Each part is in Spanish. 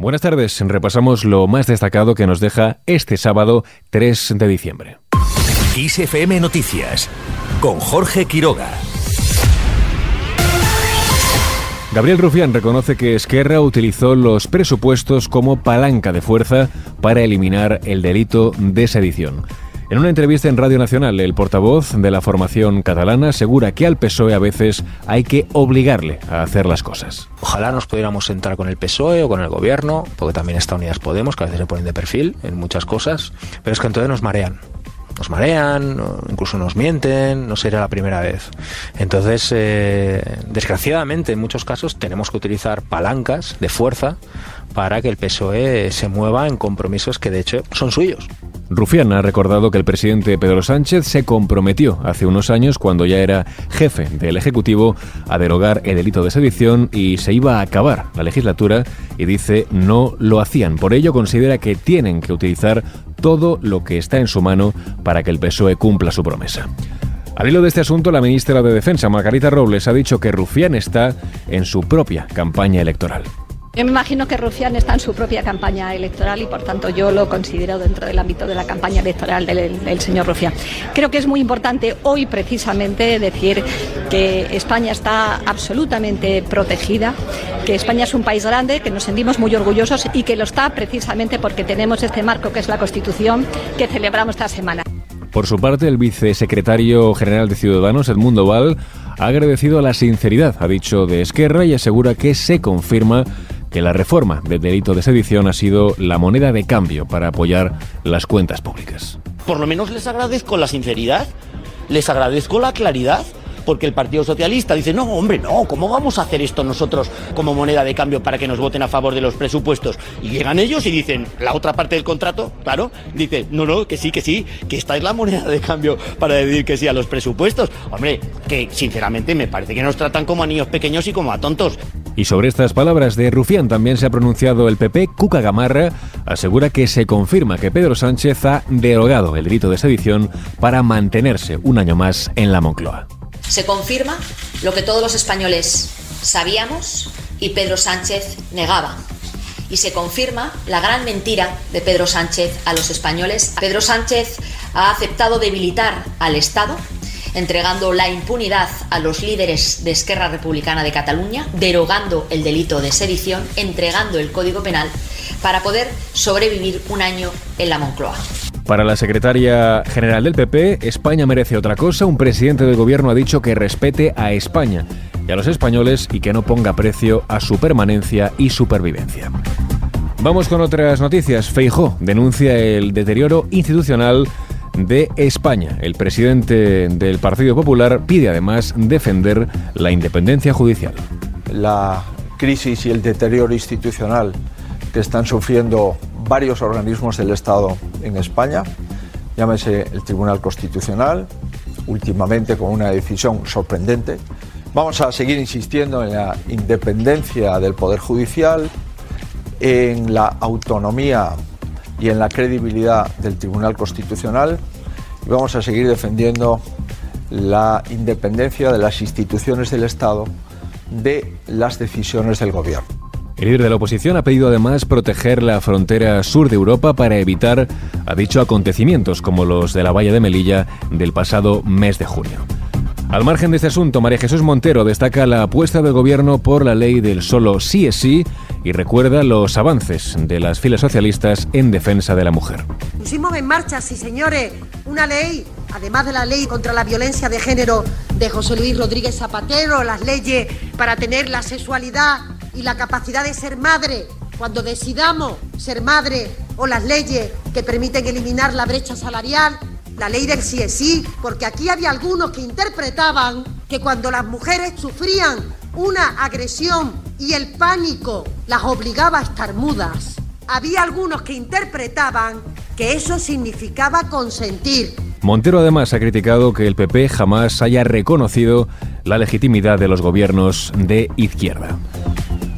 Buenas tardes, repasamos lo más destacado que nos deja este sábado 3 de diciembre. ISFM Noticias con Jorge Quiroga. Gabriel Rufián reconoce que Esquerra utilizó los presupuestos como palanca de fuerza para eliminar el delito de sedición. En una entrevista en Radio Nacional, el portavoz de la formación catalana asegura que al PSOE a veces hay que obligarle a hacer las cosas. Ojalá nos pudiéramos sentar con el PSOE o con el gobierno, porque también está Unidas Podemos, que a veces se ponen de perfil en muchas cosas, pero es que entonces nos marean nos marean, incluso nos mienten, no será la primera vez. Entonces, eh, desgraciadamente, en muchos casos tenemos que utilizar palancas de fuerza para que el PSOE se mueva en compromisos que de hecho son suyos. Rufián ha recordado que el presidente Pedro Sánchez se comprometió hace unos años, cuando ya era jefe del Ejecutivo, a derogar el delito de sedición y se iba a acabar la legislatura y dice no lo hacían. Por ello considera que tienen que utilizar todo lo que está en su mano para que el PSOE cumpla su promesa. Al hilo de este asunto, la ministra de Defensa, Margarita Robles, ha dicho que Rufián está en su propia campaña electoral. Yo me imagino que Rufián está en su propia campaña electoral y por tanto yo lo considero dentro del ámbito de la campaña electoral del, señor Rufián. Creo que es muy importante hoy precisamente decir que España está absolutamente protegida, que España es un país grande, que nos sentimos muy orgullosos y que lo está precisamente porque tenemos este marco que es la Constitución que celebramos esta semana. Por su parte, el vicesecretario general de Ciudadanos, Edmundo Val, ha agradecido la sinceridad, ha dicho, de Esquerra y asegura que se confirma que la reforma del delito de sedición ha sido la moneda de cambio para apoyar las cuentas públicas. Por lo menos les agradezco la sinceridad, les agradezco la claridad porque el Partido Socialista dice, no, hombre, no, ¿cómo vamos a hacer esto nosotros como moneda de cambio para que nos voten a favor de los presupuestos? Y llegan ellos y dicen, la otra parte del contrato, claro, dice, no, no, que sí, que sí, que esta es la moneda de cambio para decir que sí a los presupuestos. Hombre, que sinceramente me parece que nos tratan como a niños pequeños y como a tontos. Y sobre estas palabras de Rufián también se ha pronunciado el PP. Cuca Gamarra asegura que se confirma que Pedro Sánchez ha derogado el delito de sedición para mantenerse un año más en la Moncloa. Se confirma lo que todos los españoles sabíamos y Pedro Sánchez negaba. Y se confirma la gran mentira de Pedro Sánchez a los españoles. Pedro Sánchez ha aceptado debilitar al Estado entregando la impunidad a los líderes de Esquerra Republicana de Cataluña, derogando el delito de sedición, entregando el Código Penal para poder sobrevivir un año en la Moncloa. Para la secretaria general del PP, España merece otra cosa. Un presidente del gobierno ha dicho que respete a España y a los españoles y que no ponga precio a su permanencia y supervivencia. Vamos con otras noticias. Feijó denuncia el deterioro institucional de España. El presidente del Partido Popular pide además defender la independencia judicial. La crisis y el deterioro institucional que están sufriendo varios organismos del Estado en España, llámese el Tribunal Constitucional, últimamente con una decisión sorprendente. Vamos a seguir insistiendo en la independencia del Poder Judicial, en la autonomía y en la credibilidad del Tribunal Constitucional y vamos a seguir defendiendo la independencia de las instituciones del Estado de las decisiones del Gobierno. El líder de la oposición ha pedido además proteger la frontera sur de Europa para evitar, ha dicho, acontecimientos como los de la valla de Melilla del pasado mes de junio. Al margen de este asunto, María Jesús Montero destaca la apuesta del gobierno por la ley del solo sí es sí y recuerda los avances de las filas socialistas en defensa de la mujer. Pusimos en marcha, sí señores, una ley, además de la ley contra la violencia de género de José Luis Rodríguez Zapatero, las leyes para tener la sexualidad y la capacidad de ser madre cuando decidamos ser madre o las leyes que permiten eliminar la brecha salarial, la ley del sí es sí, porque aquí había algunos que interpretaban que cuando las mujeres sufrían una agresión y el pánico las obligaba a estar mudas, había algunos que interpretaban que eso significaba consentir. Montero además ha criticado que el PP jamás haya reconocido la legitimidad de los gobiernos de izquierda.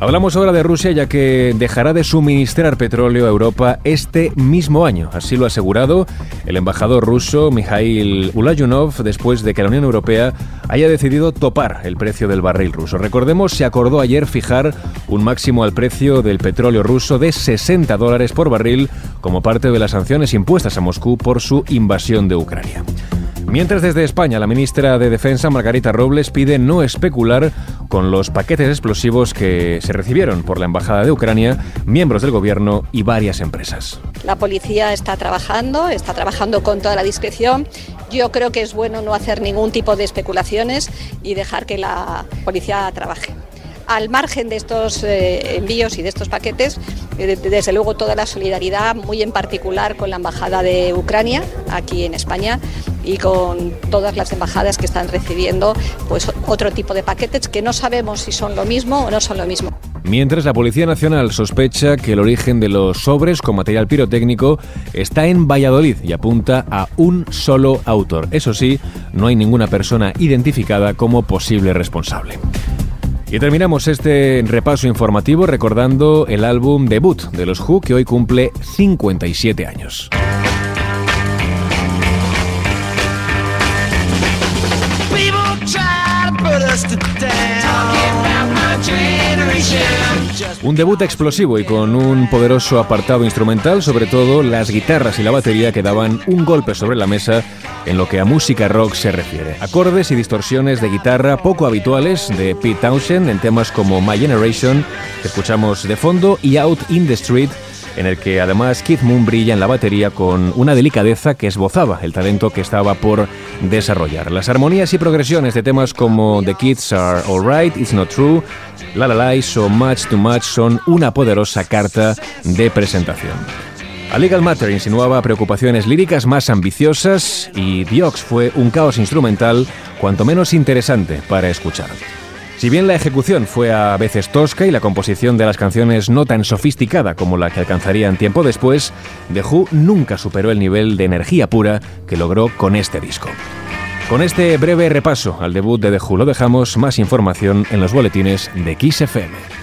Hablamos ahora de Rusia ya que dejará de suministrar petróleo a Europa este mismo año. Así lo ha asegurado el embajador ruso Mikhail Ulayunov después de que la Unión Europea haya decidido topar el precio del barril ruso. Recordemos, se acordó ayer fijar un máximo al precio del petróleo ruso de 60 dólares por barril como parte de las sanciones impuestas a Moscú por su invasión de Ucrania. Mientras desde España la ministra de Defensa, Margarita Robles, pide no especular con los paquetes explosivos que se recibieron por la Embajada de Ucrania, miembros del Gobierno y varias empresas. La policía está trabajando, está trabajando con toda la discreción. Yo creo que es bueno no hacer ningún tipo de especulaciones y dejar que la policía trabaje al margen de estos eh, envíos y de estos paquetes, desde luego toda la solidaridad, muy en particular con la Embajada de Ucrania aquí en España y con todas las embajadas que están recibiendo pues otro tipo de paquetes que no sabemos si son lo mismo o no son lo mismo. Mientras la Policía Nacional sospecha que el origen de los sobres con material pirotécnico está en Valladolid y apunta a un solo autor. Eso sí, no hay ninguna persona identificada como posible responsable. Y terminamos este repaso informativo recordando el álbum debut de los Who que hoy cumple 57 años. Un debut explosivo y con un poderoso apartado instrumental, sobre todo las guitarras y la batería que daban un golpe sobre la mesa en lo que a música rock se refiere. Acordes y distorsiones de guitarra poco habituales de Pete Townshend en temas como My Generation, que escuchamos de fondo, y Out in the Street, en el que además Keith Moon brilla en la batería con una delicadeza que esbozaba el talento que estaba por desarrollar. Las armonías y progresiones de temas como The Kids Are Alright, It's Not True, La La La So Much Too Much son una poderosa carta de presentación. A Legal Matter insinuaba preocupaciones líricas más ambiciosas y Diox fue un caos instrumental cuanto menos interesante para escuchar. Si bien la ejecución fue a veces tosca y la composición de las canciones no tan sofisticada como la que alcanzarían tiempo después, The Who nunca superó el nivel de energía pura que logró con este disco. Con este breve repaso al debut de The Who lo dejamos, más información en los boletines de Kiss FM.